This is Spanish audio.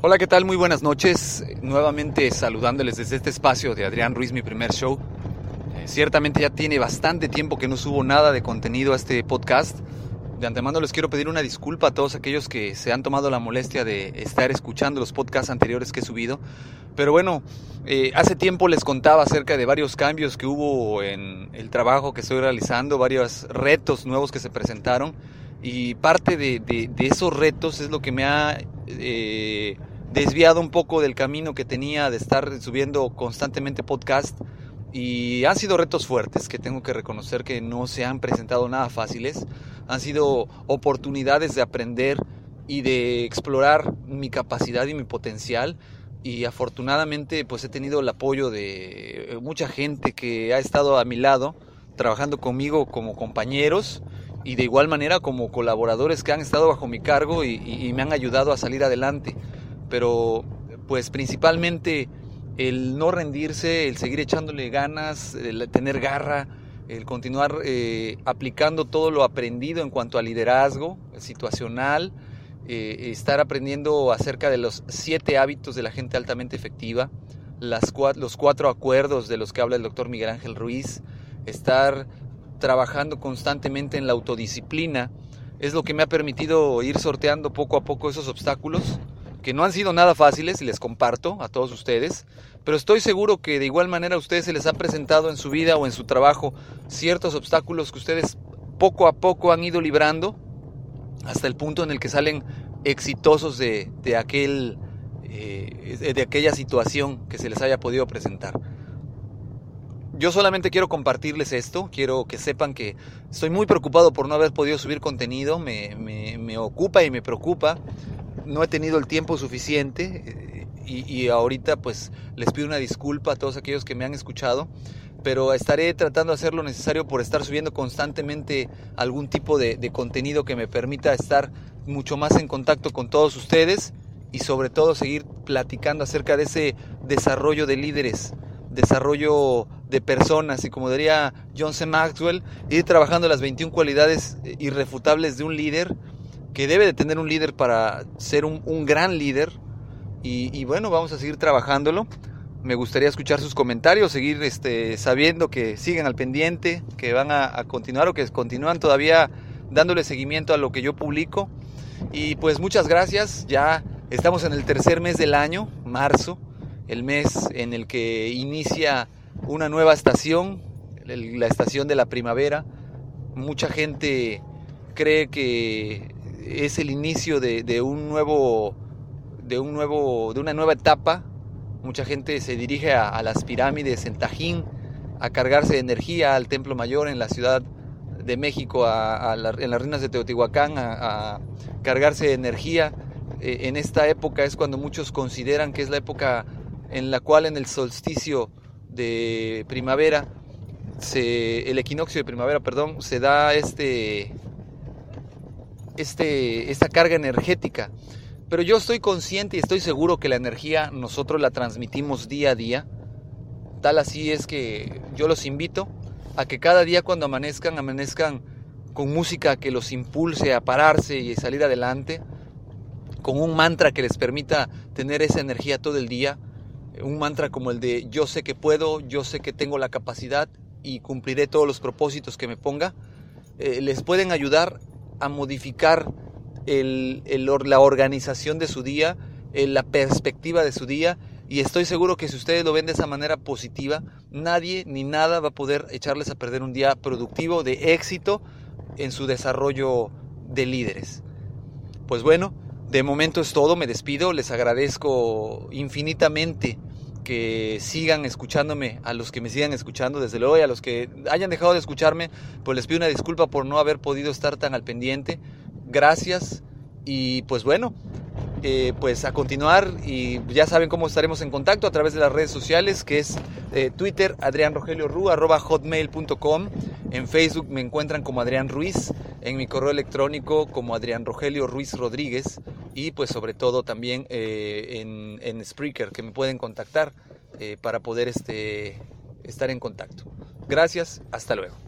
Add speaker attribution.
Speaker 1: Hola, ¿qué tal? Muy buenas noches. Nuevamente saludándoles desde este espacio de Adrián Ruiz, mi primer show. Eh, ciertamente ya tiene bastante tiempo que no subo nada de contenido a este podcast. De antemano les quiero pedir una disculpa a todos aquellos que se han tomado la molestia de estar escuchando los podcasts anteriores que he subido. Pero bueno, eh, hace tiempo les contaba acerca de varios cambios que hubo en el trabajo que estoy realizando, varios retos nuevos que se presentaron. Y parte de, de, de esos retos es lo que me ha eh, desviado un poco del camino que tenía de estar subiendo constantemente podcast. Y han sido retos fuertes que tengo que reconocer que no se han presentado nada fáciles. Han sido oportunidades de aprender y de explorar mi capacidad y mi potencial. Y afortunadamente pues he tenido el apoyo de mucha gente que ha estado a mi lado, trabajando conmigo como compañeros y de igual manera como colaboradores que han estado bajo mi cargo y, y, me han ayudado a salir adelante. Pero pues principalmente el no rendirse, el seguir echándole ganas, el tener garra, el continuar eh, aplicando todo lo aprendido en cuanto a liderazgo situacional, eh, estar aprendiendo acerca de los siete hábitos de la gente altamente efectiva, los cuatro acuerdos de los que habla el doctor Miguel Ángel Ruiz, estar trabajando constantemente en la autodisciplina, es lo que me ha permitido ir sorteando poco a poco esos obstáculos, que no han sido nada fáciles y les comparto a todos ustedes, pero estoy seguro que de igual manera a ustedes se les ha presentado en su vida o en su trabajo ciertos obstáculos que ustedes poco a poco han ido librando hasta el punto en el que salen exitosos de, de aquel, eh, de aquella situación que se les haya podido presentar. Yo solamente quiero compartirles esto, quiero que sepan que estoy muy preocupado por no haber podido subir contenido, me, me, me ocupa y me preocupa, no he tenido el tiempo suficiente y, y, ahorita pues les pido una disculpa a todos aquellos que me han escuchado, pero estaré tratando de hacer lo necesario por estar subiendo constantemente algún tipo de, de contenido que me permita estar mucho más en contacto con todos ustedes y sobre todo seguir platicando acerca de ese desarrollo de líderes desarrollo de personas y como diría John C. Maxwell, ir trabajando las 21 cualidades irrefutables de un líder, que debe de tener un líder para ser un, gran líder. Y, y, bueno, vamos a seguir trabajándolo. Me gustaría escuchar sus comentarios, seguir este, sabiendo que siguen al pendiente, que van a, a continuar o que continúan todavía dándole seguimiento a lo que yo publico. Y pues muchas gracias, ya estamos en el tercer mes del año, marzo el mes en el que inicia una nueva estación, la estación de la primavera. Mucha gente cree que es el inicio de, un nuevo, de un nuevo, de una nueva etapa. Mucha gente se dirige a, las pirámides en Tajín a cargarse de energía al Templo Mayor en la Ciudad de México, a, en las ruinas de Teotihuacán, a, a cargarse de energía. Eh, en esta época es cuando muchos consideran que es la época en la cual en el solsticio de primavera, se, el equinoccio de primavera, perdón, se da este, este, esta carga energética. Pero yo estoy consciente y estoy seguro que la energía nosotros la transmitimos día a día. Tal así es que yo los invito a que cada día cuando amanezcan, amanezcan con música que los impulse a pararse y salir adelante, con un mantra que les permita tener esa energía todo el día, un mantra como el de yo sé que puedo, yo sé que tengo la capacidad y cumpliré todos los propósitos que me ponga, eh, les pueden ayudar a modificar la organización de su día, la perspectiva de su día y estoy seguro que si ustedes lo ven de esa manera positiva, nadie ni nada va a poder echarles a perder un día productivo, de éxito en su desarrollo de líderes. Pues bueno, de momento es todo, me despido, les agradezco infinitamente que sigan escuchándome, a los que me sigan escuchando, desde luego, y a los que hayan dejado de escucharme, pues les pido una disculpa por no haber podido estar tan al pendiente. Gracias. Y pues bueno, eh, pues a continuar y ya saben cómo estaremos en contacto a través de las redes sociales que es eh, Twitter Adrián Rogelio Ru arroba hotmail.com en Facebook me encuentran como Adrián Ruiz. En mi correo electrónico como Adrián Rogelio Ruiz Rodríguez y pues sobre todo también eh, en, en, Spreaker que me pueden contactar para poder este, estar en contacto. Gracias hasta luego